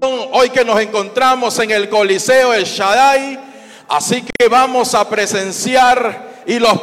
hoy que nos encontramos en el Coliseo El Shaddai. Así que vamos a presenciar y los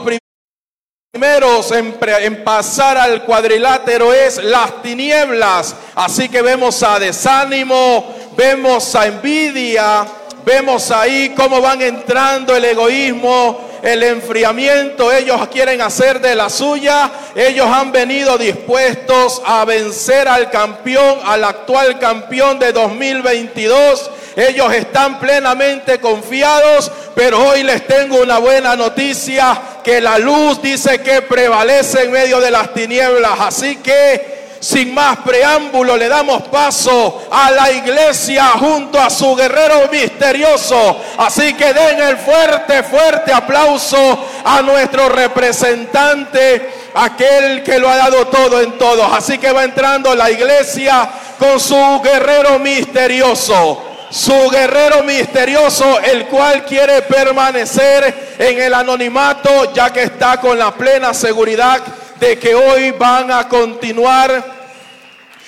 primeros en, en, pasar al cuadrilátero es las tinieblas. Así que vemos a desánimo, vemos a envidia, vemos ahí cómo van entrando el egoísmo, el enfriamiento, ellos quieren hacer de la suya, ellos han venido dispuestos a vencer al campeón, al actual campeón de 2022. Ellos están plenamente confiados, pero hoy les tengo una buena noticia, que la luz dice que prevalece en medio de las tinieblas. Así que sin más preámbulo, le damos paso a la iglesia junto a su guerrero misterioso. Así que den el fuerte, fuerte aplauso a nuestro representante, aquel que lo ha dado todo en todos. Así que va entrando la iglesia con su guerrero misterioso su guerrero misterioso, el cual quiere permanecer en el anonimato, ya que está con la plena seguridad de que hoy van a continuar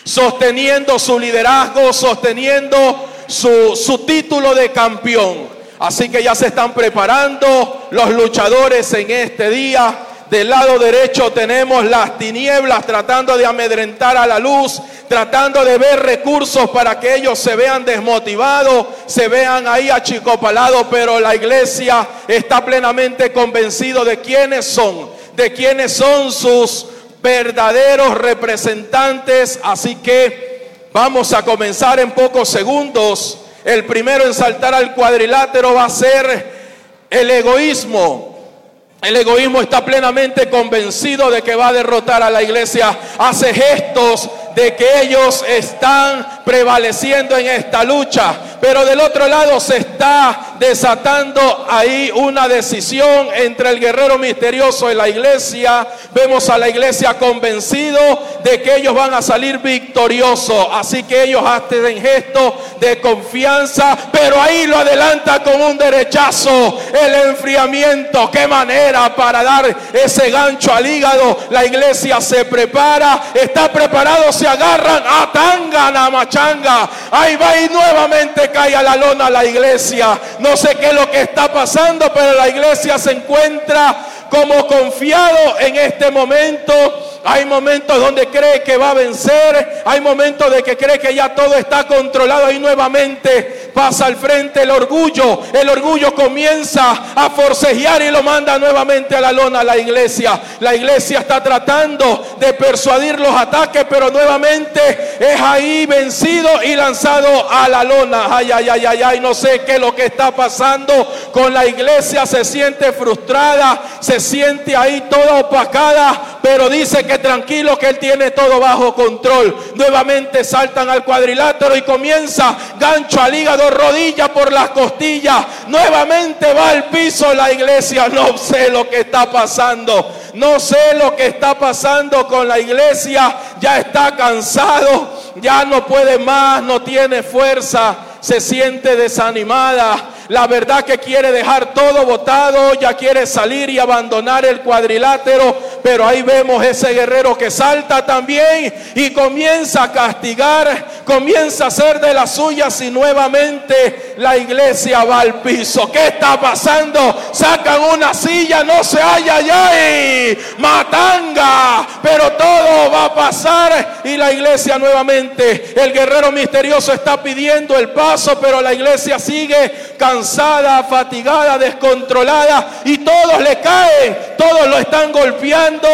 sosteniendo su liderazgo, sosteniendo su, su título de campeón. Así que ya se están preparando los luchadores en este día. Del lado derecho tenemos las tinieblas tratando de amedrentar a la luz, tratando de ver recursos para que ellos se vean desmotivados, se vean ahí achicopalados, pero la iglesia está plenamente convencido de quiénes son, de quiénes son sus verdaderos representantes. Así que vamos a comenzar en pocos segundos. El primero en saltar al cuadrilátero va a ser el egoísmo. El egoísmo está plenamente convencido de que va a derrotar a la iglesia. Hace gestos de que ellos están prevaleciendo en esta lucha. Pero del otro lado se está desatando ahí una decisión entre el guerrero misterioso y la iglesia. Vemos a la iglesia convencido de que ellos van a salir victoriosos. Así que ellos hacen gesto de confianza, pero ahí lo adelanta con un derechazo. El enfriamiento, qué manera para dar ese gancho al hígado. La iglesia se prepara, está preparado, agarran a tanga, machanga. Ahí va y nuevamente cae a la lona la iglesia. No sé qué es lo que está pasando, pero la iglesia se encuentra como confiado en este momento. Hay momentos donde cree que va a vencer. Hay momentos de que cree que ya todo está controlado y nuevamente pasa al frente el orgullo. El orgullo comienza a forcejear y lo manda nuevamente a la lona a la iglesia. La iglesia está tratando de persuadir los ataques, pero nuevamente es ahí vencido y lanzado a la lona. Ay, ay, ay, ay, ay, no sé qué es lo que está pasando con la iglesia. Se siente frustrada, se siente ahí toda opacada, pero dice que tranquilo que él tiene todo bajo control. Nuevamente saltan al cuadrilátero y comienza gancho al hígado, rodilla por las costillas. Nuevamente va al piso la iglesia. No sé lo que está pasando. No sé lo que está pasando con la iglesia. Ya está cansado, ya no puede más, no tiene fuerza, se siente desanimada la verdad que quiere dejar todo botado, ya quiere salir y abandonar el cuadrilátero, pero ahí vemos ese guerrero que salta también y comienza a castigar, comienza a hacer de las suyas y nuevamente la iglesia va al piso. ¿Qué está pasando? Sacan una silla, no se halla allá y matanga, pero todo va a pasar y la iglesia nuevamente, el guerrero misterioso está pidiendo el paso, pero la iglesia sigue cansando cansada, fatigada, descontrolada y todos le caen, todos lo están golpeando,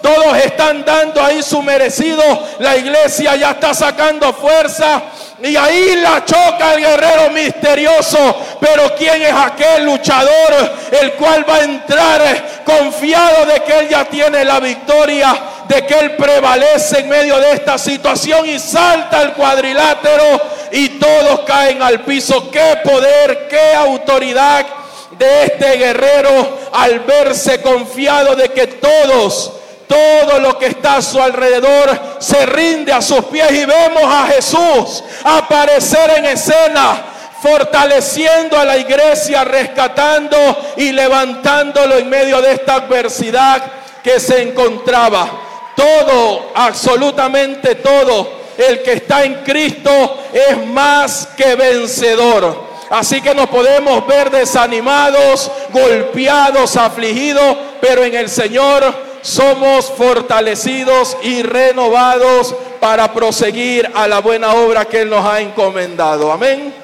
todos están dando ahí su merecido. La iglesia ya está sacando fuerza. Y ahí la choca el guerrero misterioso. Pero ¿quién es aquel luchador el cual va a entrar confiado de que él ya tiene la victoria? De que él prevalece en medio de esta situación y salta al cuadrilátero y todos caen al piso. Qué poder, qué autoridad de este guerrero al verse confiado de que todos todo lo que está a su alrededor se rinde a sus pies y vemos a Jesús aparecer en escena, fortaleciendo a la iglesia, rescatando y levantándolo en medio de esta adversidad que se encontraba. Todo, absolutamente todo el que está en Cristo es más que vencedor. Así que nos podemos ver desanimados, golpeados, afligidos, pero en el Señor somos fortalecidos y renovados para proseguir a la buena obra que Él nos ha encomendado. Amén.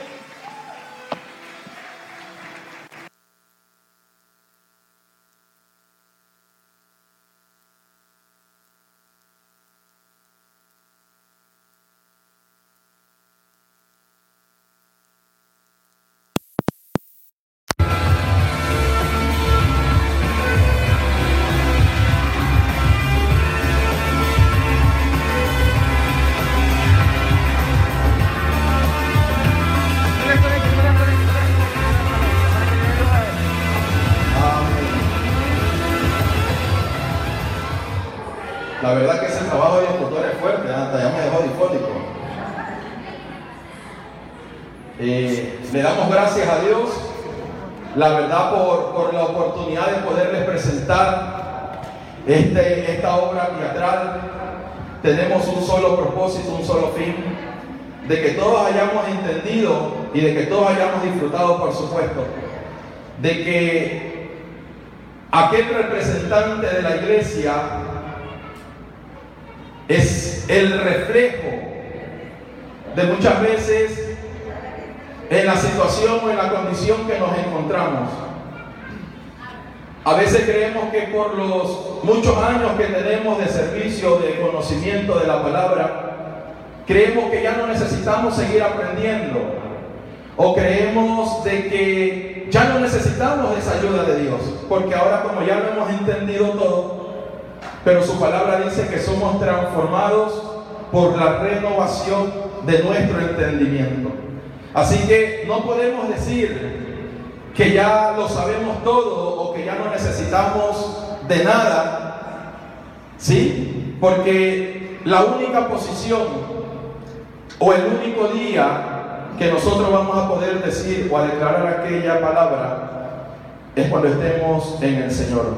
Solo propósito, un solo fin, de que todos hayamos entendido y de que todos hayamos disfrutado, por supuesto, de que aquel representante de la iglesia es el reflejo de muchas veces en la situación o en la condición que nos encontramos. A veces creemos que por los muchos años que tenemos de servicio, de conocimiento de la palabra, creemos que ya no necesitamos seguir aprendiendo. O creemos de que ya no necesitamos esa ayuda de Dios. Porque ahora como ya lo hemos entendido todo, pero su palabra dice que somos transformados por la renovación de nuestro entendimiento. Así que no podemos decir que ya lo sabemos todo o que ya no necesitamos de nada, ¿sí? Porque la única posición o el único día que nosotros vamos a poder decir o a declarar aquella palabra es cuando estemos en el Señor,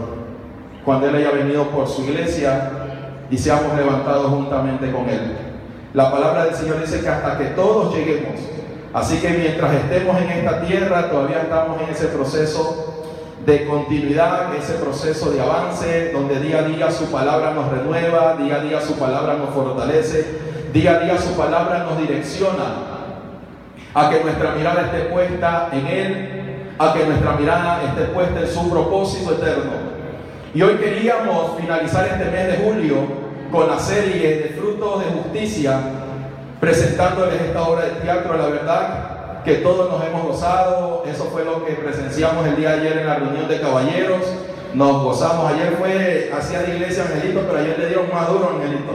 cuando Él haya venido por su iglesia y seamos levantados juntamente con Él. La palabra del Señor dice que hasta que todos lleguemos Así que mientras estemos en esta tierra, todavía estamos en ese proceso de continuidad, ese proceso de avance, donde día a día su palabra nos renueva, día a día su palabra nos fortalece, día a día su palabra nos direcciona a que nuestra mirada esté puesta en Él, a que nuestra mirada esté puesta en su propósito eterno. Y hoy queríamos finalizar este mes de julio con la serie de frutos de justicia presentándoles esta obra de teatro. La verdad que todos nos hemos gozado. Eso fue lo que presenciamos el día de ayer en la reunión de caballeros. Nos gozamos. Ayer fue hacia la iglesia Angelito, pero ayer le dieron más duro Angelito.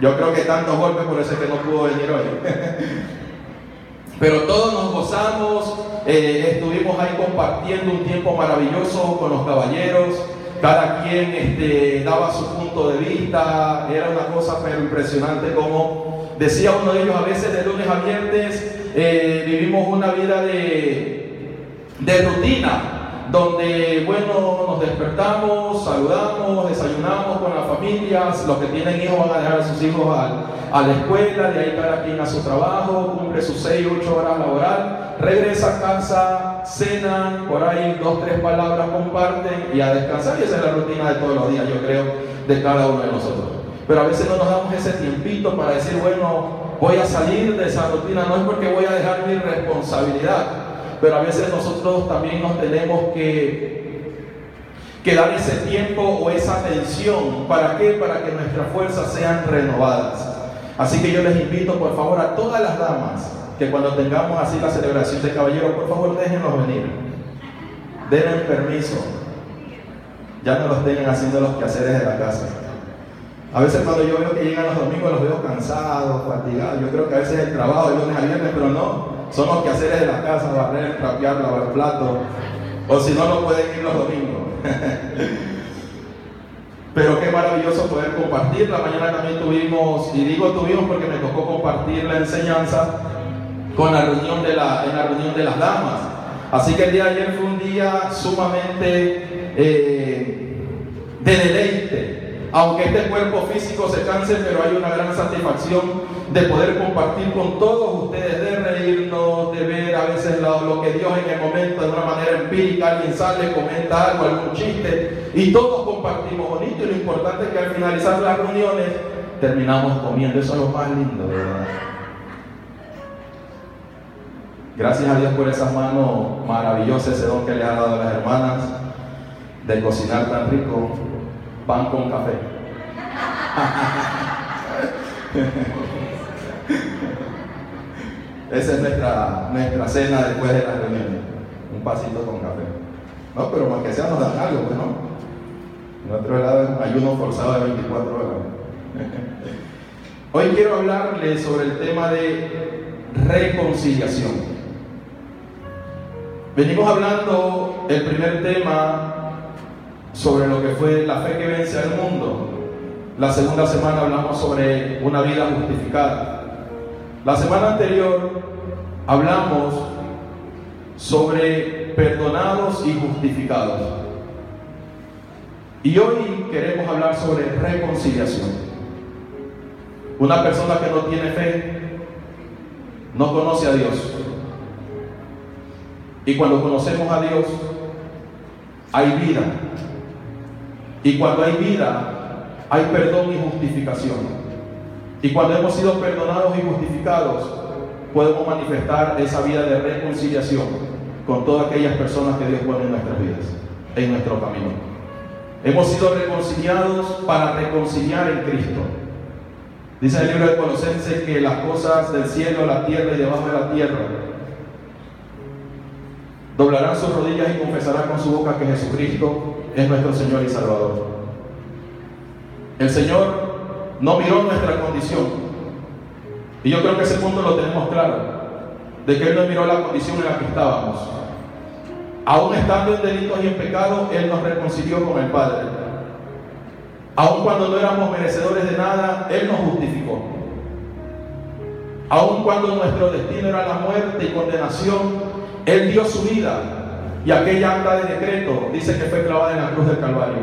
Yo creo que tantos golpes, por eso es que no pudo venir hoy. pero todos nos gozamos. Eh, estuvimos ahí compartiendo un tiempo maravilloso con los caballeros cada quien este, daba su punto de vista, era una cosa pero impresionante como Decía uno de ellos, a veces de lunes a viernes eh, vivimos una vida de, rutina, donde, bueno, nos despertamos, saludamos, desayunamos con las familias, los que tienen hijos van a dejar a sus hijos a, la escuela, de ahí cada quien a su trabajo, cumple sus 6, 8 horas laboral, regresa a casa, cenan, por ahí dos, tres palabras comparten y a descansar, y esa es la rutina de todos los días, yo creo, de cada uno de nosotros. Pero a veces no nos damos ese tiempito para decir, bueno, voy a salir de esa rutina, no es porque voy a dejar mi responsabilidad, pero a veces nosotros también nos tenemos que, dar ese tiempo o esa atención. ¿Para qué? Para que nuestras fuerzas sean renovadas. Así que yo les invito, por favor, a todas las damas que cuando tengamos así la celebración de caballeros, por favor, déjenlos venir. Denle permiso. Ya no los tengan haciendo los quehaceres de la casa. A veces cuando yo veo que llegan los domingos los veo cansados, fatigados. Yo creo que a veces el trabajo de lunes a viernes, pero no. Son los quehaceres de la casa, barrer, trapear, lavar plato. O si no, no pueden ir los domingos. pero qué maravilloso poder compartir. La mañana también tuvimos, y digo tuvimos porque me tocó compartir la enseñanza con la reunión de la, en la reunión de las damas. Así que el día de ayer fue un día sumamente eh, de deleite aunque este cuerpo físico se canse, pero hay una gran satisfacción de poder compartir con todos ustedes, de reírnos, de ver a veces lo, que Dios en el momento de una manera empírica, alguien sale, comenta algo, algún chiste, y todos compartimos bonito, y lo importante es que al finalizar las reuniones terminamos comiendo, eso es lo más lindo, ¿verdad? Gracias a Dios por esas manos maravillosas, ese don que le ha dado a las hermanas de cocinar tan rico pan con café. Esa es nuestra, nuestra cena después de la reunión. Un pasito con café. No, pero más que sea nos dan algo, pues, ¿no? En otro lado es ayuno forzado de 24 horas. Hoy quiero hablarles sobre el tema de reconciliación. Venimos hablando el primer tema sobre lo que fue la fe que vence al mundo. La segunda semana hablamos sobre una vida justificada. La semana anterior hablamos sobre perdonados y justificados. Y hoy queremos hablar sobre reconciliación. Una persona que no tiene fe no conoce a Dios. Y cuando conocemos a Dios, hay vida. Y cuando hay vida, hay perdón y justificación. Y cuando hemos sido perdonados y justificados, podemos manifestar esa vida de reconciliación con todas aquellas personas que Dios pone en nuestras vidas, en nuestro camino. Hemos sido reconciliados para reconciliar en Cristo. Dice el libro de Colosenses que las cosas del cielo, la tierra y debajo de la tierra doblarán sus rodillas y confesarán con su boca que Jesucristo es nuestro Señor y Salvador. El Señor no miró nuestra condición. Y yo creo que ese punto lo tenemos claro, de que Él no miró la condición en la que estábamos. Aún estando en delitos y en pecados, Él nos reconcilió con el Padre. Aún cuando no éramos merecedores de nada, Él nos justificó. Aún cuando nuestro destino era la muerte y condenación, Él dio su vida y aquella acta de decreto dice que fue clavada en la cruz del Calvario,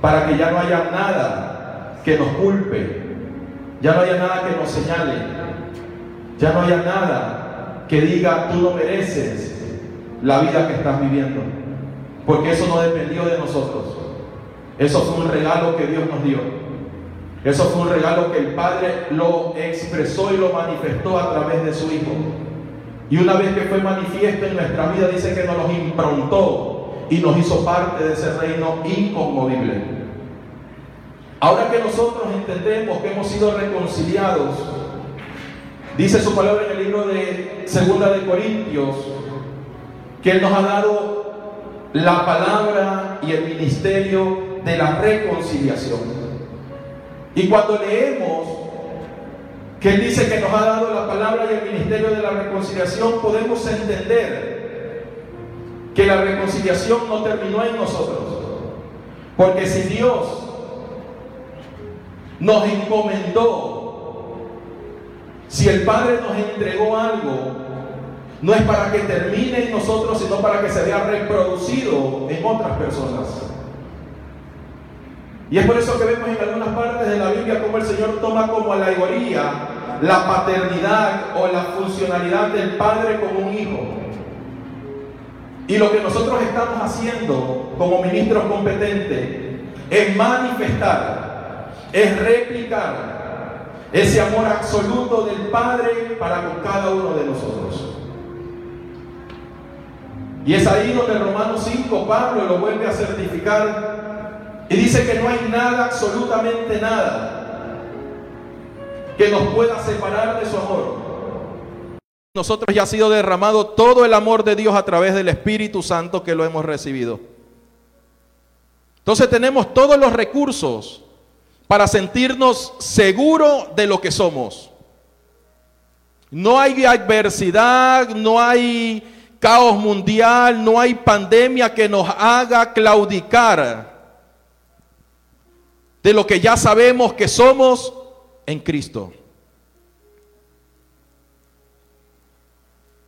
para que ya no haya nada que nos culpe, ya no haya nada que nos señale, ya no haya nada que diga tú no mereces la vida que estás viviendo, porque eso no dependió de nosotros, eso fue un regalo que Dios nos dio. Eso fue un regalo que el Padre lo expresó y lo manifestó a través de su Hijo. Y una vez que fue manifiesto en nuestra vida, dice que nos los improntó y nos hizo parte de ese reino inconmovible. Ahora que nosotros entendemos que hemos sido reconciliados, dice su palabra en el libro de Segunda de Corintios, que Él nos ha dado la palabra y el ministerio de la reconciliación. Y cuando leemos que Él dice que nos ha dado la palabra y el ministerio de la reconciliación, podemos entender que la reconciliación no terminó en nosotros. Porque si Dios nos encomendó, si el Padre nos entregó algo, no es para que termine en nosotros, sino para que se vea reproducido en otras personas. Y es por eso que vemos en algunas partes de la Biblia como el Señor toma como alegoría la paternidad o la funcionalidad del Padre como un hijo. Y lo que nosotros estamos haciendo como ministros competentes es manifestar, es replicar ese amor absoluto del Padre para con cada uno de nosotros. Y es ahí donde Romanos 5 Pablo lo vuelve a certificar y dice que no hay nada, absolutamente nada, que nos pueda separar de su amor. Nosotros ya ha sido derramado todo el amor de Dios a través del Espíritu Santo que lo hemos recibido. Entonces tenemos todos los recursos para sentirnos seguros de lo que somos. No hay adversidad, no hay caos mundial, no hay pandemia que nos haga claudicar de lo que ya sabemos que somos en Cristo.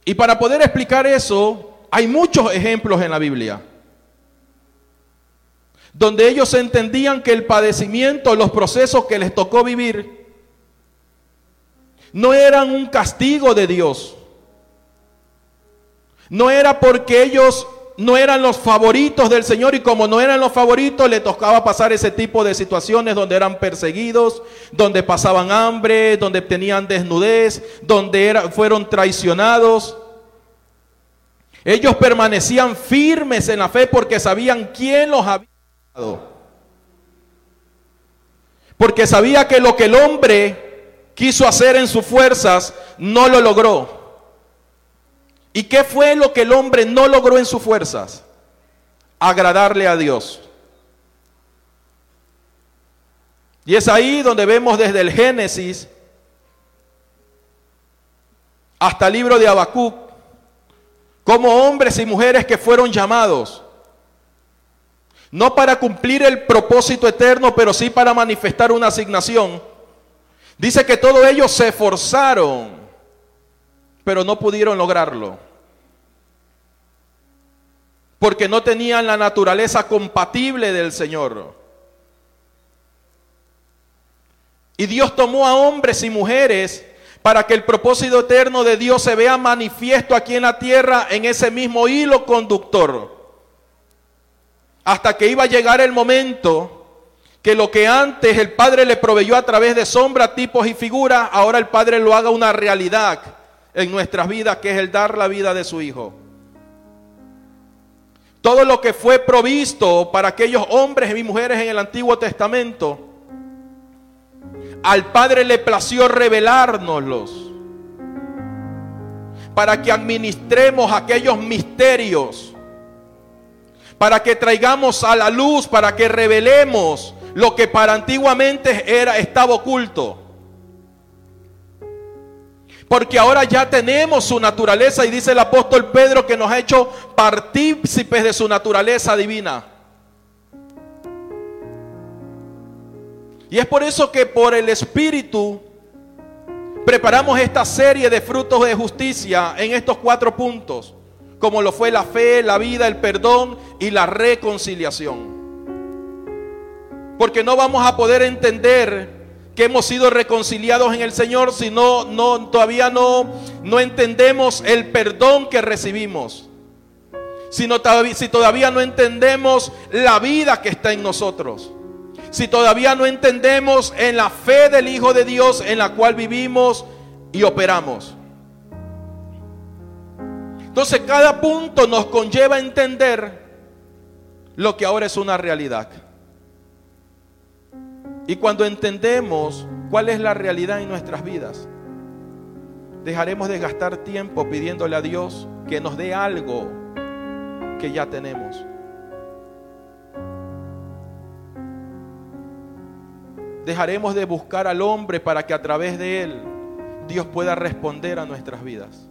Y para poder explicar eso, hay muchos ejemplos en la Biblia. donde ellos entendían que el padecimiento, los procesos que les tocó vivir, no eran un castigo de Dios. No era porque ellos no eran los favoritos del Señor y como no eran los favoritos, le tocaba pasar ese tipo de situaciones donde eran perseguidos, donde pasaban hambre, donde tenían desnudez, donde fueron traicionados. Ellos permanecían firmes en la fe porque sabían quién los había dado. Porque sabía que lo que el hombre quiso hacer en sus fuerzas no lo logró. ¿Y qué fue lo que el hombre no logró en sus fuerzas? Agradarle a Dios. Y es ahí donde vemos desde el Génesis hasta el libro de Habacuc, como hombres y mujeres que fueron llamados, no para cumplir el propósito eterno, pero sí para manifestar una asignación. Dice que todos ellos se esforzaron, pero no pudieron lograrlo porque no tenían la naturaleza compatible del Señor. Y Dios tomó a hombres y mujeres para que el propósito eterno de Dios se vea manifiesto aquí en la tierra en ese mismo hilo conductor. Hasta que iba a llegar el momento que lo que antes el Padre le proveyó a través de sombras, tipos y figuras, ahora el Padre lo haga una realidad en nuestras vidas, que es el dar la vida de su Hijo. Todo lo que fue provisto para aquellos hombres y mujeres en el Antiguo Testamento, al Padre le plació revelárnoslos para que administremos aquellos misterios, para que traigamos a la luz, para que revelemos lo que para antiguamente era estaba oculto. Porque ahora ya tenemos su naturaleza y dice el apóstol Pedro que nos ha hecho partícipes de su naturaleza divina. Y es por eso que por el Espíritu preparamos esta serie de frutos de justicia en estos cuatro puntos, como lo fue la fe, la vida, el perdón y la reconciliación. Porque no vamos a poder entender que hemos sido reconciliados en el Señor si no, todavía no, no entendemos el perdón que recibimos. Si, si todavía no entendemos la vida que está en nosotros. Si todavía no entendemos en la fe del Hijo de Dios en la cual vivimos y operamos. Entonces cada punto nos conlleva a entender lo que ahora es una realidad. Y cuando entendemos cuál es la realidad en nuestras vidas, dejaremos de gastar tiempo pidiéndole a Dios que nos dé algo que ya tenemos. Dejaremos de buscar al hombre para que a través de él Dios pueda responder a nuestras vidas.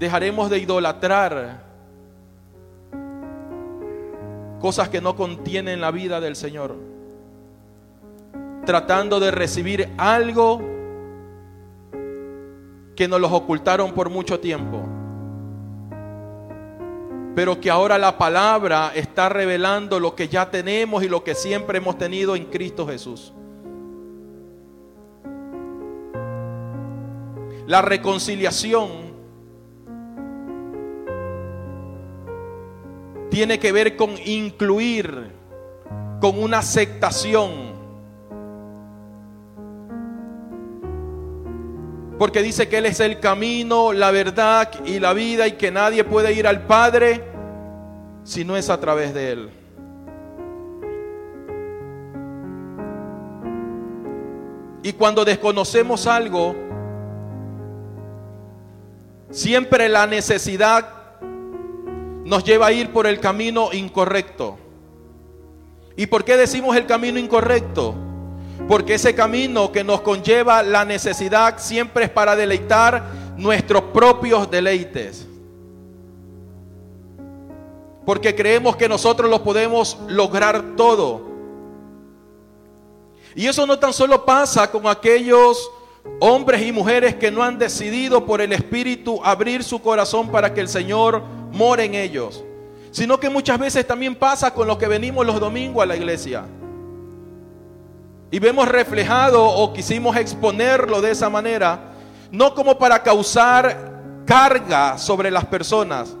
Dejaremos de idolatrar cosas que no contienen la vida del Señor, tratando de recibir algo que nos los ocultaron por mucho tiempo, pero que ahora la palabra está revelando lo que ya tenemos y lo que siempre hemos tenido en Cristo Jesús. La reconciliación tiene que ver con incluir, con una aceptación. Porque dice que Él es el camino, la verdad y la vida y que nadie puede ir al Padre si no es a través de Él. Y cuando desconocemos algo, siempre la necesidad nos lleva a ir por el camino incorrecto. ¿Y por qué decimos el camino incorrecto? Porque ese camino que nos conlleva la necesidad siempre es para deleitar nuestros propios deleites. Porque creemos que nosotros lo podemos lograr todo. Y eso no tan solo pasa con aquellos hombres y mujeres que no han decidido por el Espíritu abrir su corazón para que el Señor more en ellos, sino que muchas veces también pasa con los que venimos los domingos a la iglesia. Y vemos reflejado o quisimos exponerlo de esa manera, no como para causar carga sobre las personas,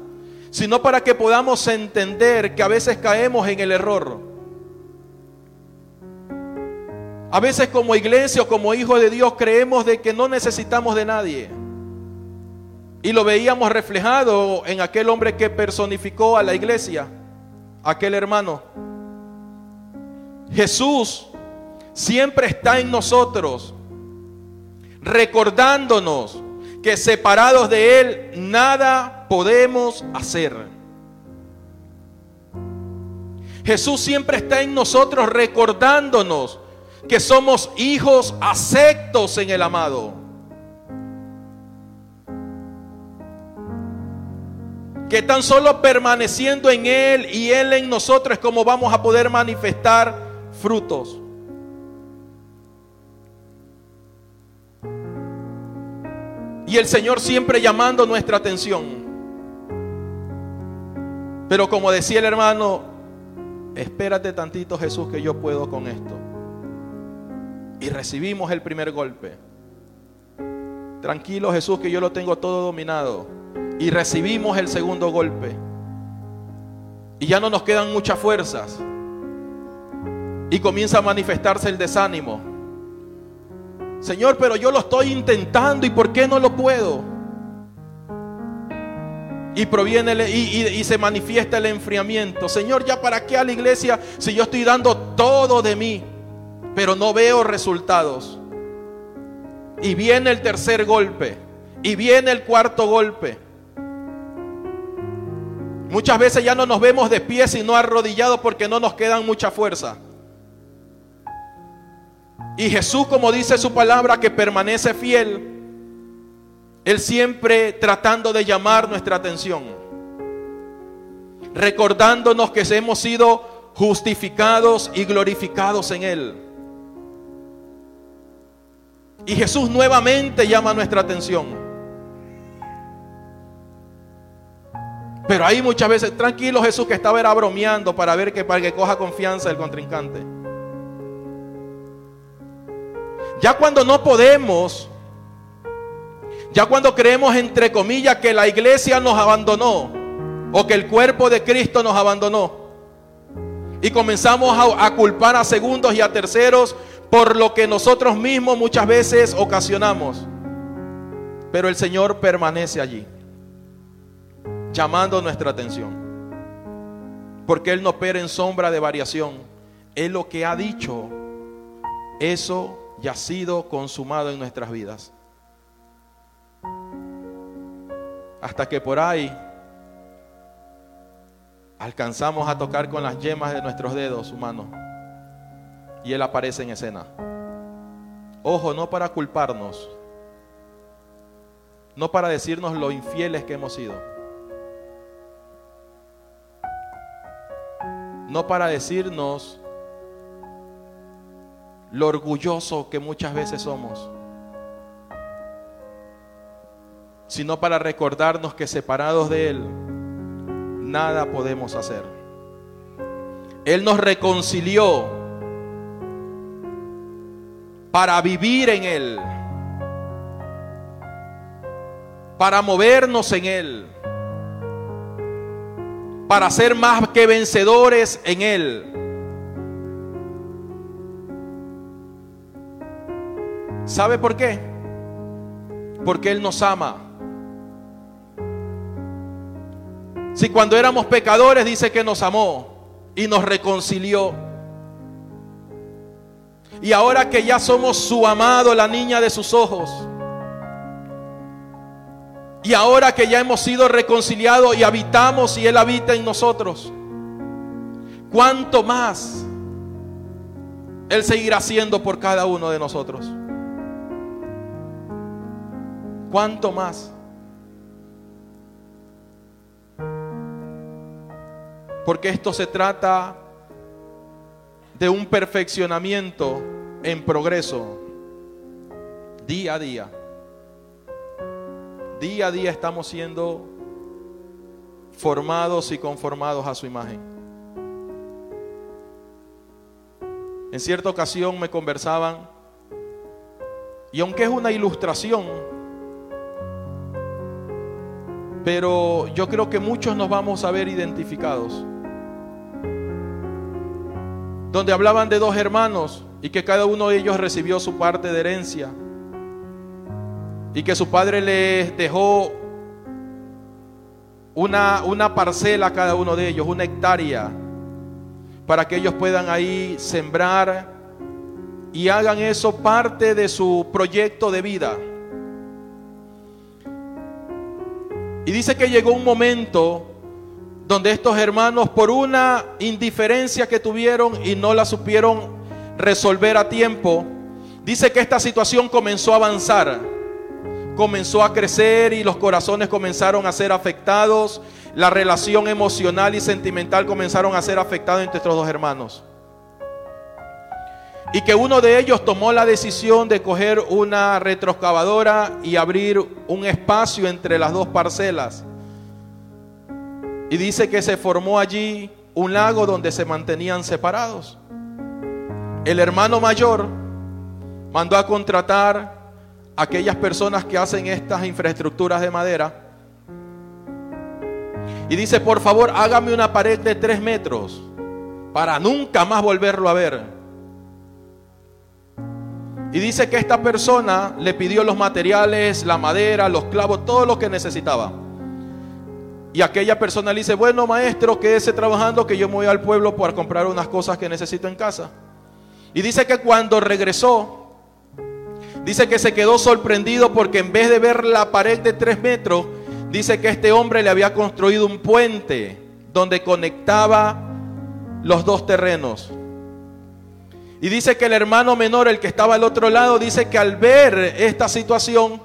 sino para que podamos entender que a veces caemos en el error. A veces como iglesia o como hijos de Dios creemos de que no necesitamos de nadie. Y lo veíamos reflejado en aquel hombre que personificó a la iglesia, aquel hermano. Jesús siempre está en nosotros, recordándonos que separados de Él nada podemos hacer. Jesús siempre está en nosotros recordándonos que somos hijos aceptos en el amado. Que tan solo permaneciendo en Él y Él en nosotros es como vamos a poder manifestar frutos. Y el Señor siempre llamando nuestra atención. Pero como decía el hermano, espérate tantito Jesús que yo puedo con esto. Y recibimos el primer golpe. Tranquilo Jesús que yo lo tengo todo dominado. Y recibimos el segundo golpe. Y ya no nos quedan muchas fuerzas. Y comienza a manifestarse el desánimo. Señor, pero yo lo estoy intentando y ¿por qué no lo puedo? Y proviene y, se manifiesta el enfriamiento. Señor, ¿ya para qué a la iglesia si yo estoy dando todo de mí, pero no veo resultados? Y viene el tercer golpe. Y viene el cuarto golpe. Muchas veces ya no nos vemos de pie sino arrodillados porque no nos quedan mucha fuerza. Y Jesús, como dice su palabra, que permanece fiel, Él siempre tratando de llamar nuestra atención, recordándonos que hemos sido justificados y glorificados en Él. Y Jesús nuevamente llama nuestra atención. Pero ahí muchas veces, tranquilo Jesús que estaba era bromeando para ver que para que coja confianza el contrincante. Ya cuando no podemos, ya cuando creemos entre comillas que la iglesia nos abandonó o que el cuerpo de Cristo nos abandonó y comenzamos a, culpar a segundos y a terceros por lo que nosotros mismos muchas veces ocasionamos. Pero el Señor permanece allí, llamando nuestra atención. Porque Él no opera en sombra de variación. Él lo que ha dicho, eso ya ha sido consumado en nuestras vidas. Hasta que por ahí alcanzamos a tocar con las yemas de nuestros dedos humanos y Él aparece en escena. Ojo, no para culparnos, no para decirnos lo infieles que hemos sido, no para decirnos lo orgulloso que muchas veces somos, sino para recordarnos que separados de Él, nada podemos hacer. Él nos reconcilió para vivir en Él, para movernos en Él, para ser más que vencedores en Él. ¿Sabe por qué? Porque Él nos ama. Si cuando éramos pecadores dice que nos amó y nos reconcilió. Y ahora que ya somos su amado, la niña de sus ojos. Y ahora que ya hemos sido reconciliados y habitamos y Él habita en nosotros. ¿Cuánto más Él seguirá haciendo por cada uno de nosotros? ¿Cuánto más? Porque esto se trata de un perfeccionamiento en progreso, día a día. Día a día estamos siendo formados y conformados a su imagen. En cierta ocasión me conversaban, y aunque es una ilustración, pero yo creo que muchos nos vamos a ver identificados. Donde hablaban de dos hermanos y que cada uno de ellos recibió su parte de herencia y que su padre les dejó una, una parcela a cada uno de ellos, una hectárea, para que ellos puedan ahí sembrar y hagan eso parte de su proyecto de vida. Y dice que llegó un momento donde estos hermanos, por una indiferencia que tuvieron y no la supieron resolver a tiempo, dice que esta situación comenzó a avanzar, comenzó a crecer y los corazones comenzaron a ser afectados, la relación emocional y sentimental comenzaron a ser afectados entre estos dos hermanos. Y que uno de ellos tomó la decisión de coger una retroexcavadora y abrir un espacio entre las dos parcelas. Y dice que se formó allí un lago donde se mantenían separados. El hermano mayor mandó a contratar aquellas personas que hacen estas infraestructuras de madera. Y dice, por favor, hágame una pared de tres metros para nunca más volverlo a ver. Y dice que esta persona le pidió los materiales, la madera, los clavos, todo lo que necesitaba. Y aquella persona le dice, bueno maestro, quédese trabajando que yo me voy al pueblo para comprar unas cosas que necesito en casa. Y dice que cuando regresó, dice que se quedó sorprendido porque en vez de ver la pared de tres metros, dice que este hombre le había construido un puente donde conectaba los dos terrenos. Y dice que el hermano menor, el que estaba al otro lado, dice que al ver esta situación,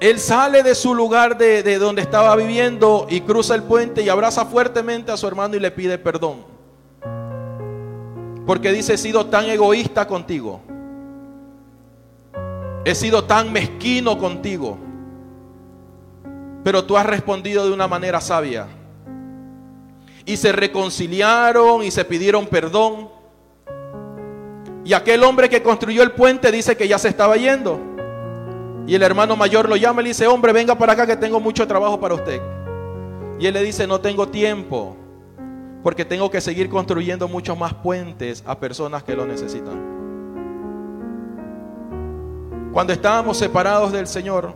él sale de su lugar de, donde estaba viviendo y cruza el puente y abraza fuertemente a su hermano y le pide perdón. Porque dice, he sido tan egoísta contigo. He sido tan mezquino contigo. Pero tú has respondido de una manera sabia. Y se reconciliaron y se pidieron perdón. Y aquel hombre que construyó el puente dice que ya se estaba yendo. Y el hermano mayor lo llama y le dice, hombre, venga para acá que tengo mucho trabajo para usted. Y él le dice, no tengo tiempo, porque tengo que seguir construyendo muchos más puentes a personas que lo necesitan. Cuando estábamos separados del Señor,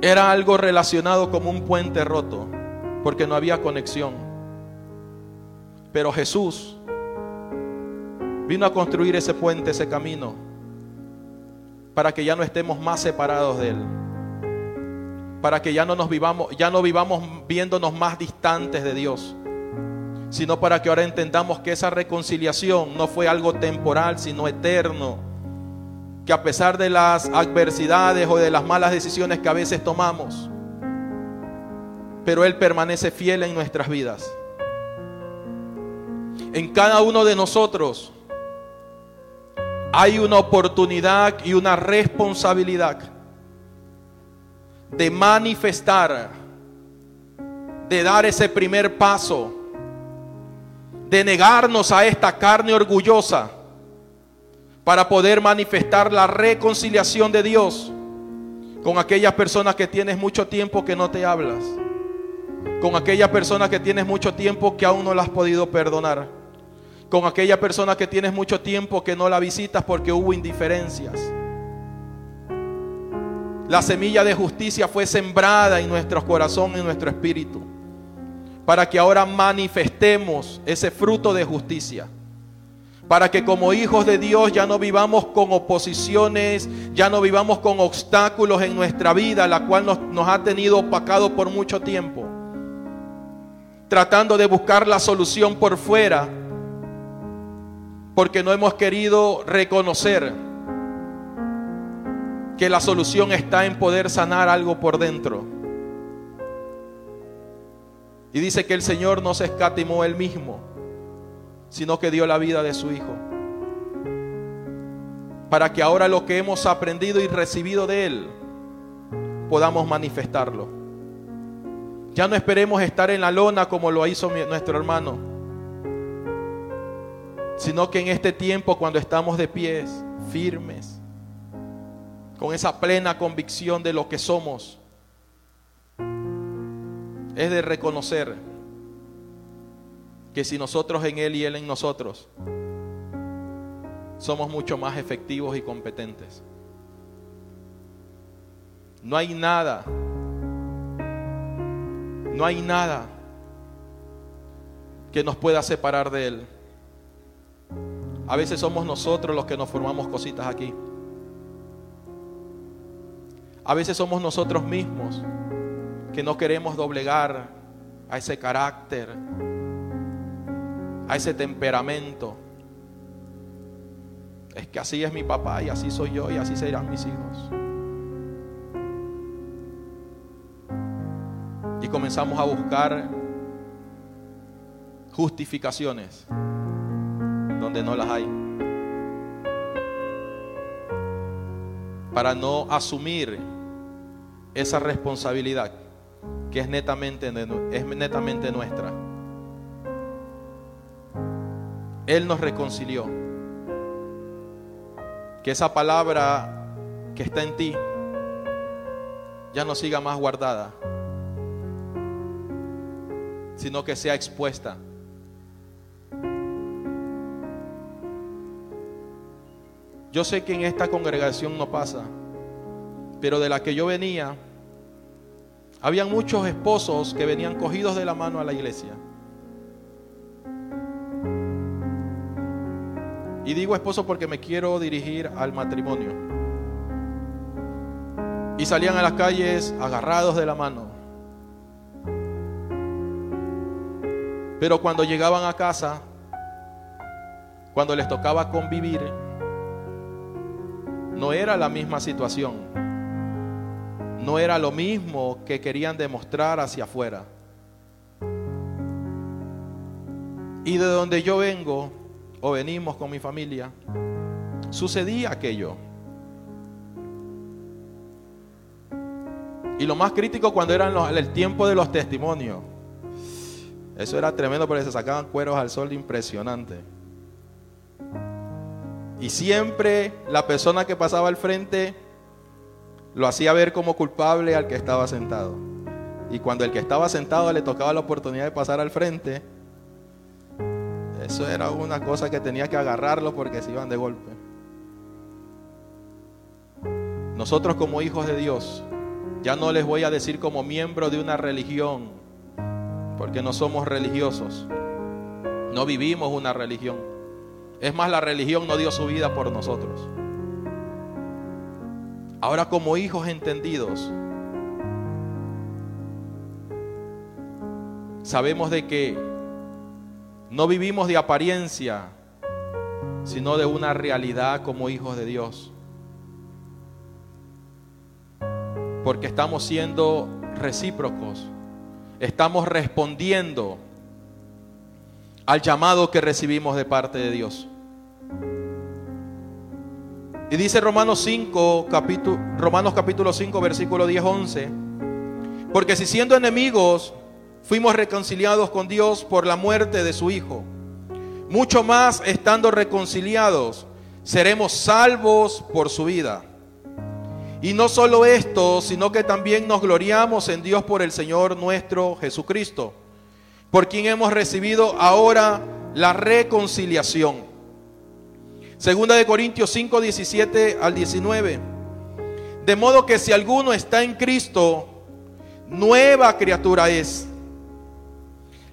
era algo relacionado como un puente roto, porque no había conexión. Pero Jesús Vino a construir ese puente, ese camino, para que ya no estemos más separados de Él. Para que ya no nos vivamos, ya no vivamos viéndonos más distantes de Dios, sino para que ahora entendamos que esa reconciliación no fue algo temporal, sino eterno. Que a pesar de las adversidades o de las malas decisiones que a veces tomamos, pero Él permanece fiel en nuestras vidas. En cada uno de nosotros hay una oportunidad y una responsabilidad de manifestar, de dar ese primer paso, de negarnos a esta carne orgullosa para poder manifestar la reconciliación de Dios con aquellas personas que tienes mucho tiempo que no te hablas, con aquellas personas que tienes mucho tiempo que aún no las has podido perdonar con aquella persona que tienes mucho tiempo que no la visitas porque hubo indiferencias. La semilla de justicia fue sembrada en nuestro corazón, en nuestro espíritu, para que ahora manifestemos ese fruto de justicia. Para que como hijos de Dios ya no vivamos con oposiciones, ya no vivamos con obstáculos en nuestra vida, la cual nos, ha tenido opacado por mucho tiempo. Tratando de buscar la solución por fuera porque no hemos querido reconocer que la solución está en poder sanar algo por dentro. Y dice que el Señor no se escatimó él mismo, sino que dio la vida de su Hijo. Para que ahora lo que hemos aprendido y recibido de Él, podamos manifestarlo. Ya no esperemos estar en la lona como lo hizo nuestro hermano, sino que en este tiempo cuando estamos de pies, firmes, con esa plena convicción de lo que somos, es de reconocer que si nosotros en Él y Él en nosotros, somos mucho más efectivos y competentes. No hay nada, no hay nada que nos pueda separar de Él. A veces somos nosotros los que nos formamos cositas aquí. A veces somos nosotros mismos que no queremos doblegar a ese carácter, a ese temperamento. Es que así es mi papá y así soy yo y así serán mis hijos. Y comenzamos a buscar justificaciones donde no las hay. Para no asumir esa responsabilidad que es netamente, es netamente nuestra. Él nos reconcilió. Que esa palabra que está en ti ya no siga más guardada, sino que sea expuesta. Yo sé que en esta congregación no pasa, pero de la que yo venía, habían muchos esposos que venían cogidos de la mano a la iglesia. Y digo esposo porque me quiero dirigir al matrimonio. Y salían a las calles agarrados de la mano. Pero cuando llegaban a casa, cuando les tocaba convivir, no era la misma situación no era lo mismo que querían demostrar hacia afuera. Y de donde yo vengo, o venimos con mi familia, sucedía aquello. Y lo más crítico cuando era el tiempo de los testimonios. Eso era tremendo porque se sacaban cueros al sol impresionante. Y siempre la persona que pasaba al frente lo hacía ver como culpable al que estaba sentado. Y cuando el que estaba sentado le tocaba la oportunidad de pasar al frente, eso era una cosa que tenía que agarrarlo porque se iban de golpe. Nosotros como hijos de Dios, ya no les voy a decir como miembro de una religión, porque no somos religiosos. No vivimos una religión. Es más, la religión no dio su vida por nosotros. Ahora como hijos entendidos, sabemos de que no vivimos de apariencia, sino de una realidad como hijos de Dios. Porque estamos siendo recíprocos, estamos respondiendo al llamado que recibimos de parte de Dios. Y dice Romanos 5, capítulo, Romanos capítulo 5, versículo 10, 11. Porque si siendo enemigos fuimos reconciliados con Dios por la muerte de su Hijo, mucho más estando reconciliados, seremos salvos por su vida. Y no solo esto, sino que también nos gloriamos en Dios por el Señor nuestro Jesucristo, por quien hemos recibido ahora la reconciliación Segunda de Corintios 5, 17 al 19. De modo que si alguno está en Cristo, nueva criatura es.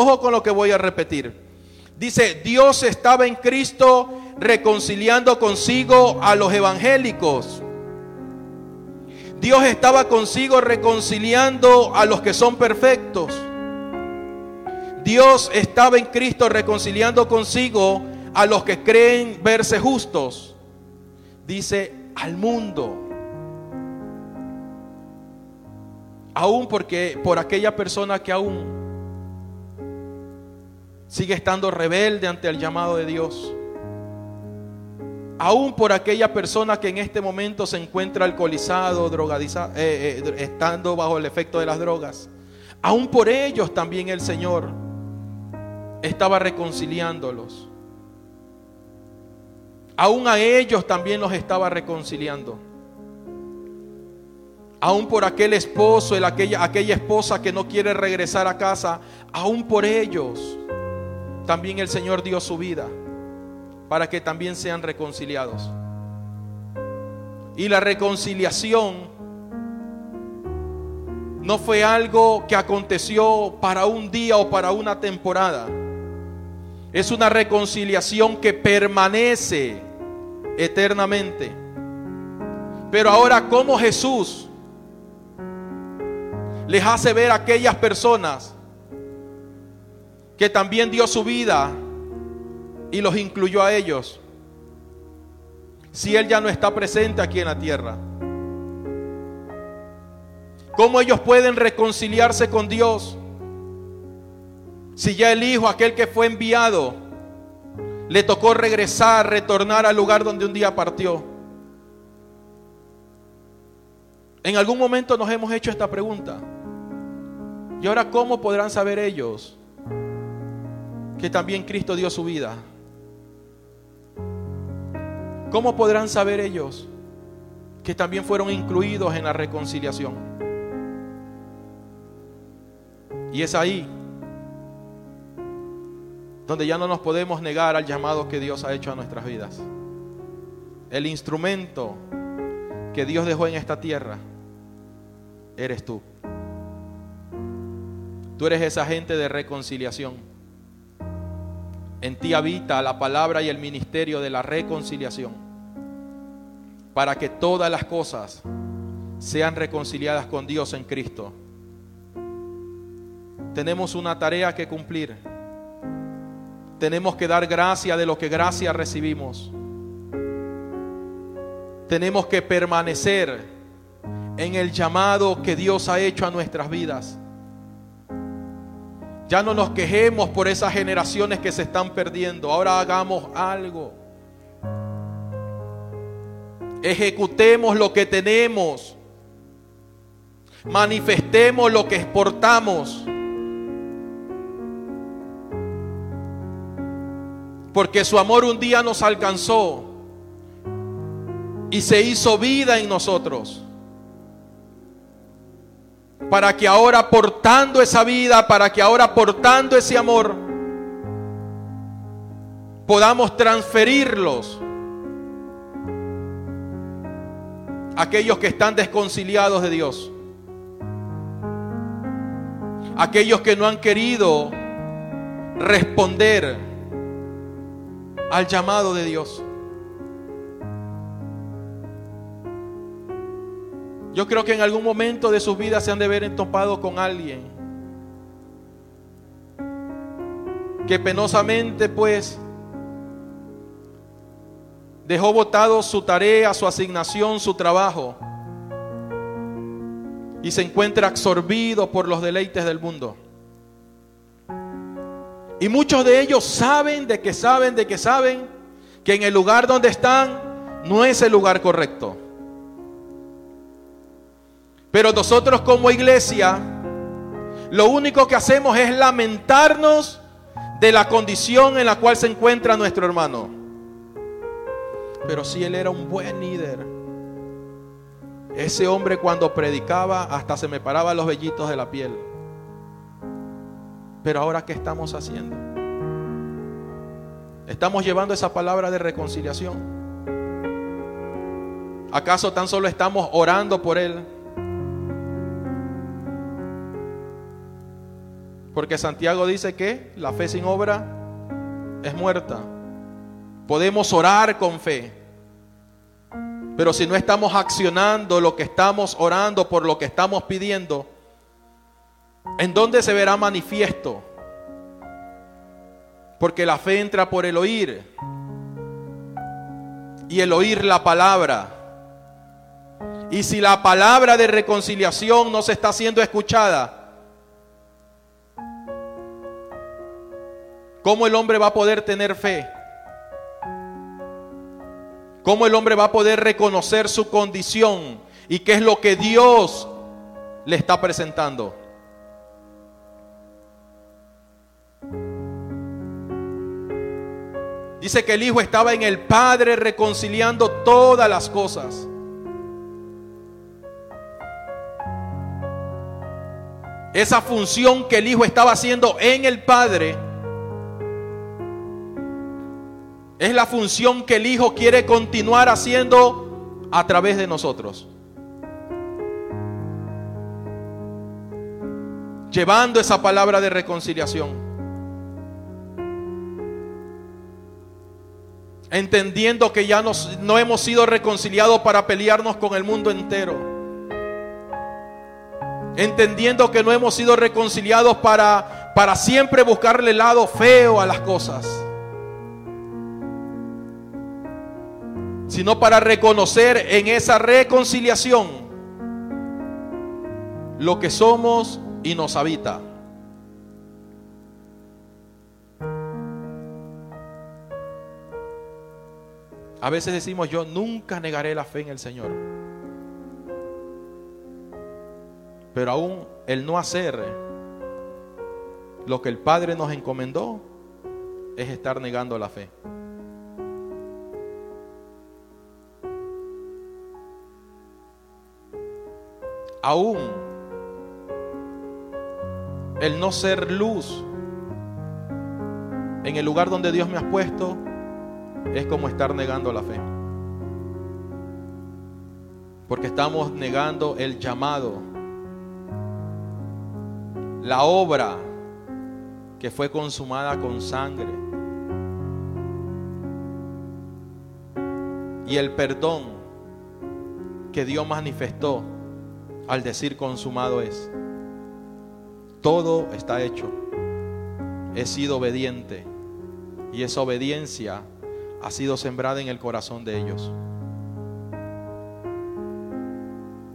Ojo con lo que voy a repetir. Dice, Dios estaba en Cristo reconciliando consigo a los evangélicos. Dios estaba consigo reconciliando a los que son perfectos. Dios estaba en Cristo reconciliando consigo a los que creen verse justos. Dice al mundo. Aún porque por aquella persona que aún sigue estando rebelde ante el llamado de Dios. Aún por aquella persona que en este momento se encuentra alcoholizado, drogadizado, eh, eh, estando bajo el efecto de las drogas. Aún por ellos también el Señor estaba reconciliándolos. Aún a ellos también los estaba reconciliando. Aún por aquel esposo, el, aquella, aquella esposa que no quiere regresar a casa, aún por ellos también el Señor dio su vida para que también sean reconciliados. Y la reconciliación no fue algo que aconteció para un día o para una temporada. Es una reconciliación que permanece eternamente. Pero ahora como Jesús les hace ver a aquellas personas que también dio su vida y los incluyó a ellos, si Él ya no está presente aquí en la tierra? ¿Cómo ellos pueden reconciliarse con Dios si ya el Hijo, aquel que fue enviado, le tocó regresar, retornar al lugar donde un día partió? En algún momento nos hemos hecho esta pregunta. ¿Y ahora cómo podrán saber ellos que también Cristo dio su vida. ¿Cómo podrán saber ellos que también fueron incluidos en la reconciliación? Y es ahí donde ya no nos podemos negar al llamado que Dios ha hecho a nuestras vidas. El instrumento que Dios dejó en esta tierra eres tú. Tú eres esa gente de reconciliación. En ti habita la palabra y el ministerio de la reconciliación, para que todas las cosas sean reconciliadas con Dios en Cristo. Tenemos una tarea que cumplir. Tenemos que dar gracia de lo que gracia recibimos. Tenemos que permanecer en el llamado que Dios ha hecho a nuestras vidas. Ya no nos quejemos por esas generaciones que se están perdiendo. Ahora hagamos algo. Ejecutemos lo que tenemos. Manifestemos lo que exportamos. Porque su amor un día nos alcanzó y se hizo vida en nosotros para que ahora portando esa vida, para que ahora portando ese amor, podamos transferirlos a aquellos que están desconciliados de Dios, aquellos que no han querido responder al llamado de Dios. Yo creo que en algún momento de sus vidas se han de ver entopado con alguien que penosamente pues dejó botado su tarea, su asignación, su trabajo y se encuentra absorbido por los deleites del mundo. Y muchos de ellos saben de que saben de que saben que en el lugar donde están no es el lugar correcto. Pero nosotros como iglesia, lo único que hacemos es lamentarnos de la condición en la cual se encuentra nuestro hermano. Pero si él era un buen líder, ese hombre cuando predicaba hasta se me paraba los vellitos de la piel. Pero ahora, ¿qué estamos haciendo? ¿Estamos llevando esa palabra de reconciliación? ¿Acaso tan solo estamos orando por él? Porque Santiago dice que la fe sin obra es muerta. Podemos orar con fe. Pero si no estamos accionando lo que estamos orando, por lo que estamos pidiendo, ¿en dónde se verá manifiesto Porque la fe entra por el oír. Y el oír la palabra. Y si la palabra de reconciliación no se está siendo escuchada, ¿cómo el hombre va a poder tener fe? ¿Cómo el hombre va a poder reconocer su condición y qué es lo que Dios le está presentando? Dice que el Hijo estaba en el Padre reconciliando todas las cosas. Esa función que el Hijo estaba haciendo en el Padre es la función que el Hijo quiere continuar haciendo a través de nosotros. Llevando esa palabra de reconciliación. entendiendo que ya no hemos sido reconciliados para pelearnos con el mundo entero. Entendiendo que no hemos sido reconciliados para, para siempre buscarle el lado feo a las cosas. Sino para reconocer en esa reconciliación lo que somos y nos habita. A veces decimos, yo nunca negaré la fe en el Señor. Pero aún el no hacer lo que el Padre nos encomendó es estar negando la fe. Aún el no ser luz en el lugar donde Dios me ha puesto es como estar negando la fe. Porque estamos negando el llamado, la obra que fue consumada con sangre y el perdón que Dios manifestó al decir consumado es. Todo está hecho. He sido obediente y esa obediencia ha sido sembrada en el corazón de ellos.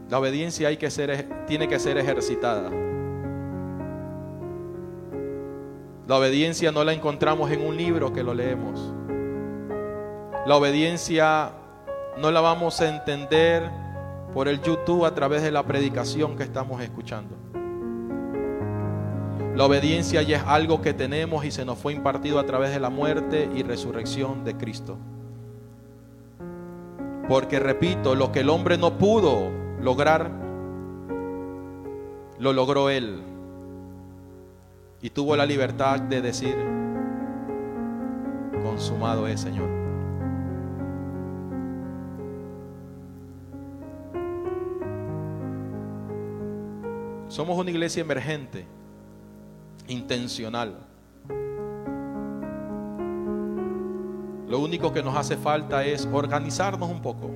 La obediencia hay que ser, tiene que ser ejercitada. La obediencia no la encontramos en un libro que lo leemos. La obediencia no la vamos a entender por el YouTube a través de la predicación que estamos escuchando. La obediencia ya es algo que tenemos y se nos fue impartido a través de la muerte y resurrección de Cristo. Porque repito, lo que el hombre no pudo lograr, lo logró él. Y tuvo la libertad de decir, consumado es Señor. Somos una iglesia emergente intencional. Lo único que nos hace falta es organizarnos un poco.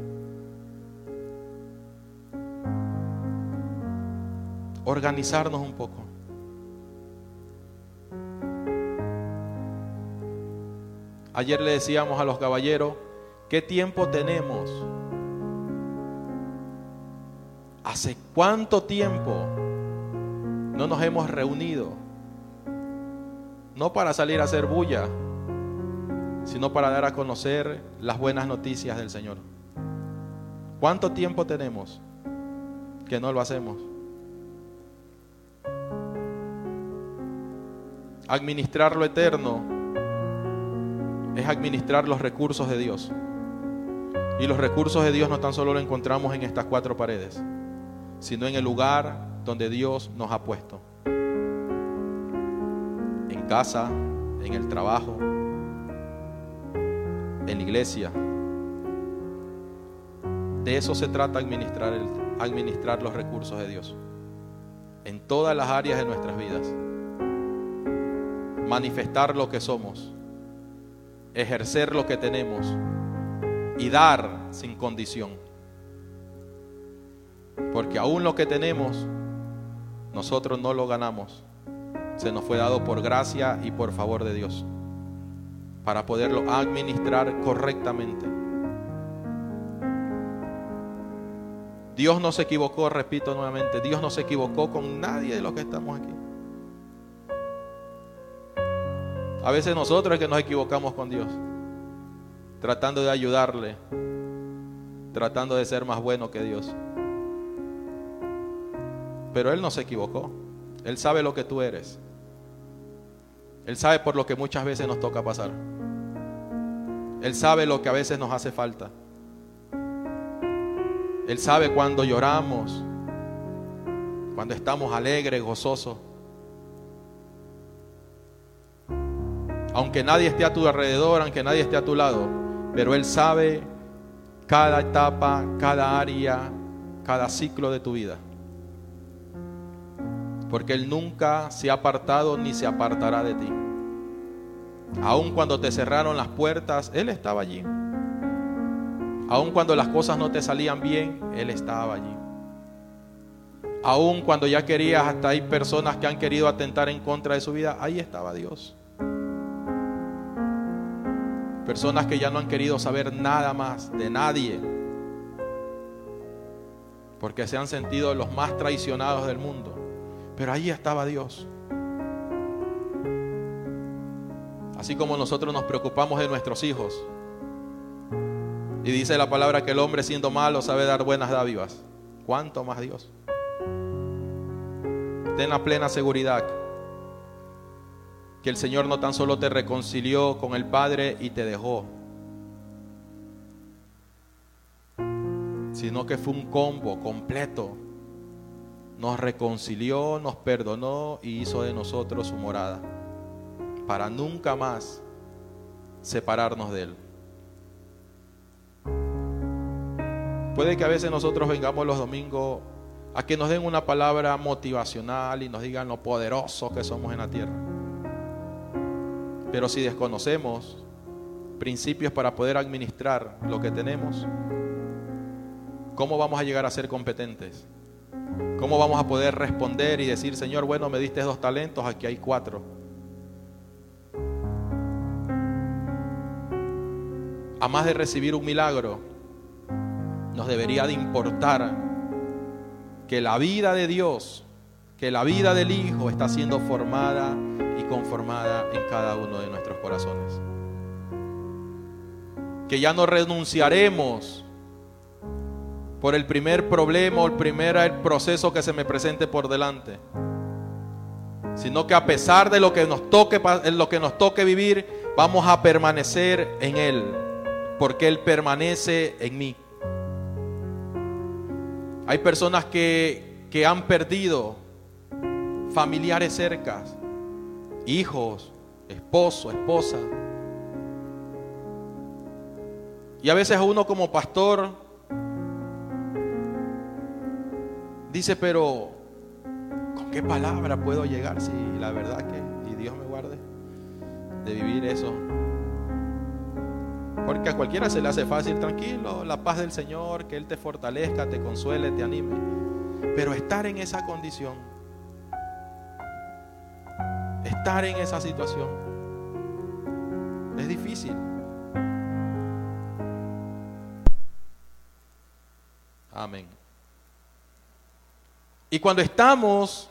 Organizarnos un poco. Ayer le decíamos a los caballeros, ¿qué tiempo tenemos? ¿Hace cuánto tiempo no nos hemos reunido? no para salir a hacer bulla, sino para dar a conocer las buenas noticias del Señor. ¿Cuánto tiempo tenemos que no lo hacemos? Administrar lo eterno es administrar los recursos de Dios. Y los recursos de Dios no tan solo lo encontramos en estas cuatro paredes, sino en el lugar donde Dios nos ha puesto casa, en el trabajo, en la iglesia. De eso se trata administrar, administrar los recursos de Dios. En todas las áreas de nuestras vidas. Manifestar lo que somos. Ejercer lo que tenemos. Y dar sin condición. Porque aún lo que tenemos, nosotros no lo ganamos se nos fue dado por gracia y por favor de Dios. para poderlo administrar correctamente. Dios no se equivocó, repito nuevamente, Dios no se equivocó con nadie de los que estamos aquí. A veces nosotros es que nos equivocamos con Dios, tratando de ayudarle, tratando de ser más bueno que Dios. Pero Él no se equivocó. Él sabe lo que tú eres. Él sabe por lo que muchas veces nos toca pasar. Él sabe lo que a veces nos hace falta. Él sabe cuando lloramos, cuando estamos alegres, gozosos. Aunque nadie esté a tu alrededor, aunque nadie esté a tu lado, pero Él sabe cada etapa, cada área, cada ciclo de tu vida porque Él nunca se ha apartado ni se apartará de ti. Aun cuando te cerraron las puertas, Él estaba allí. Aun cuando las cosas no te salían bien, Él estaba allí. Aun cuando ya querías, hasta hay personas que han querido atentar en contra de su vida, ahí estaba Dios. Personas que ya no han querido saber nada más de nadie, porque se han sentido los más traicionados del mundo. Pero ahí estaba Dios. Así como nosotros nos preocupamos de nuestros hijos. Y dice la palabra que el hombre siendo malo sabe dar buenas dádivas. ¿Cuánto más Dios? Ten la plena seguridad que el Señor no tan solo te reconcilió con el Padre y te dejó, sino que fue un combo completo nos reconcilió, nos perdonó y hizo de nosotros su morada, para nunca más separarnos de Él. Puede que a veces nosotros vengamos los domingos a que nos den una palabra motivacional y nos digan lo poderosos que somos en la tierra. Pero si desconocemos principios para poder administrar lo que tenemos, ¿cómo vamos a llegar a ser competentes? ¿Cómo vamos a poder responder y decir, Señor, bueno, me diste dos talentos, aquí hay cuatro? A más de recibir un milagro, nos debería de importar que la vida de Dios, que la vida del Hijo está siendo formada y conformada en cada uno de nuestros corazones. Que ya no renunciaremos por el primer problema o el primer proceso que se me presente por delante. Sino que a pesar de lo que nos toque, lo que nos toque vivir, vamos a permanecer en Él, porque Él permanece en mí. Hay personas que, que han perdido familiares cercas, hijos, esposo, esposa. Y a veces uno como pastor Dice, pero ¿con qué palabra puedo llegar si la verdad que, y Dios me guarde, de vivir eso? Porque a cualquiera se le hace fácil, tranquilo, la paz del Señor, que Él te fortalezca, te consuele, te anime. Pero estar en esa condición, estar en esa situación, es difícil. Amén. Y cuando estamos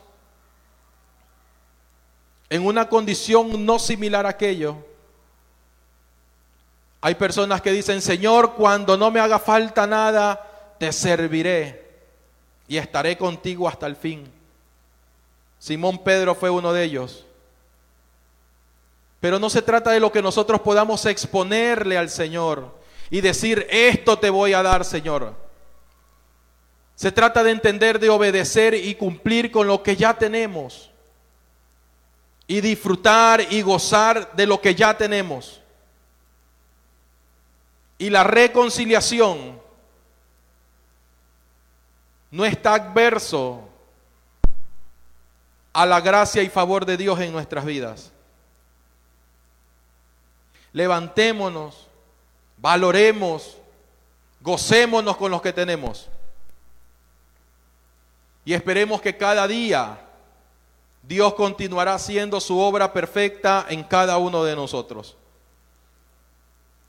en una condición no similar a aquello, hay personas que dicen, Señor, cuando no me haga falta nada, te serviré y estaré contigo hasta el fin. Simón Pedro fue uno de ellos. Pero no se trata de lo que nosotros podamos exponerle al Señor y decir, esto te voy a dar, Señor. Se trata de entender, de obedecer y cumplir con lo que ya tenemos. Y disfrutar y gozar de lo que ya tenemos. Y la reconciliación no está adverso a la gracia y favor de Dios en nuestras vidas. Levantémonos, valoremos, gocémonos con los que tenemos. Y esperemos que cada día Dios continuará haciendo su obra perfecta en cada uno de nosotros.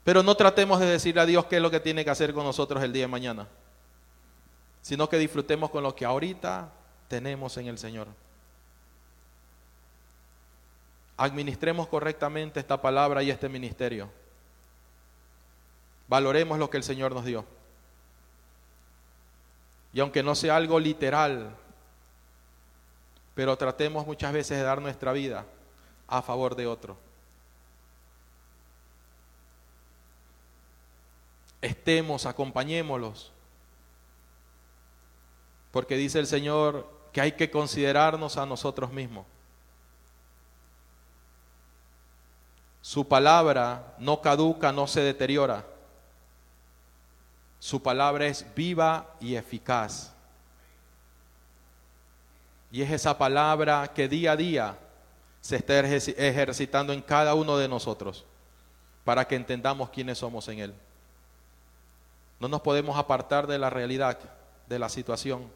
Pero no tratemos de decirle a Dios qué es lo que tiene que hacer con nosotros el día de mañana, sino que disfrutemos con lo que ahorita tenemos en el Señor. Administremos correctamente esta palabra y este ministerio. Valoremos lo que el Señor nos dio. Y aunque no sea algo literal, pero tratemos muchas veces de dar nuestra vida a favor de otro. Estemos, acompañémoslos. Porque dice el Señor que hay que considerarnos a nosotros mismos. Su palabra no caduca, no se deteriora. Su palabra es viva y eficaz. Y es esa palabra que día a día se está ejercitando en cada uno de nosotros para que entendamos quiénes somos en Él. No nos podemos apartar de la realidad, de la situación,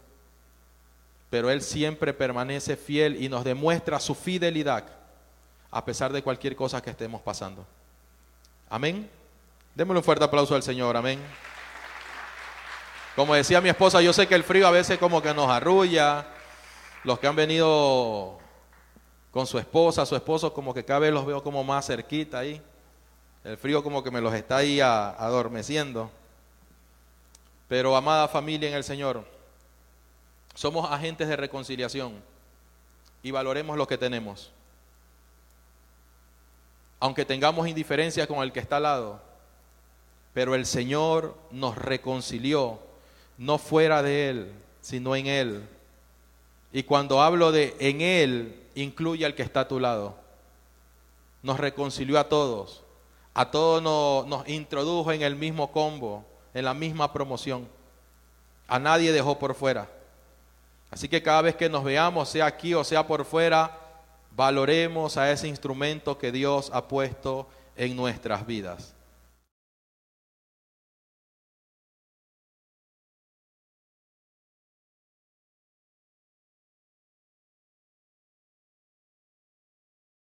pero Él siempre permanece fiel y nos demuestra su fidelidad a pesar de cualquier cosa que estemos pasando. Amén. Démosle un fuerte aplauso al Señor, amén. Como decía mi esposa, yo sé que el frío a veces como que nos arrulla. Los que han venido con su esposa, su esposo, como que cada vez los veo como más cerquita ahí. El frío como que me los está ahí adormeciendo. Pero amada familia en el Señor, somos agentes de reconciliación y valoremos lo que tenemos. Aunque tengamos indiferencia con el que está al lado, pero el Señor nos reconcilió no fuera de Él, sino en Él. Y cuando hablo de en Él, incluye al que está a tu lado. Nos reconcilió a todos. A todos nos, introdujo en el mismo combo, en la misma promoción. A nadie dejó por fuera. Así que cada vez que nos veamos, sea aquí o sea por fuera, valoremos a ese instrumento que Dios ha puesto en nuestras vidas.